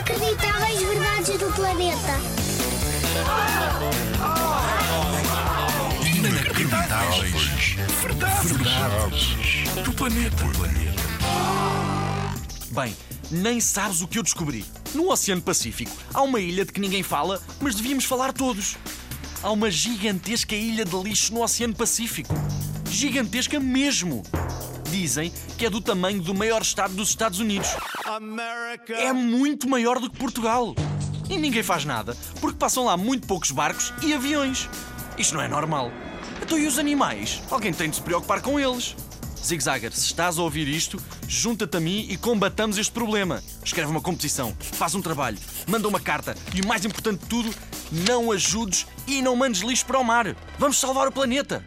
Inacreditáveis verdades do planeta. Inacreditáveis. Verdades. Do planeta. Bem, nem sabes o que eu descobri. No Oceano Pacífico há uma ilha de que ninguém fala, mas devíamos falar todos. Há uma gigantesca ilha de lixo no Oceano Pacífico. Gigantesca mesmo. Dizem que é do tamanho do maior estado dos Estados Unidos. É muito maior do que Portugal. E ninguém faz nada, porque passam lá muito poucos barcos e aviões. Isto não é normal. Então e os animais? Alguém tem de se preocupar com eles. Zig Zagger, se estás a ouvir isto, junta-te a mim e combatamos este problema. Escreve uma competição, faz um trabalho, manda uma carta e o mais importante de tudo, não ajudes e não mandes lixo para o mar. Vamos salvar o planeta.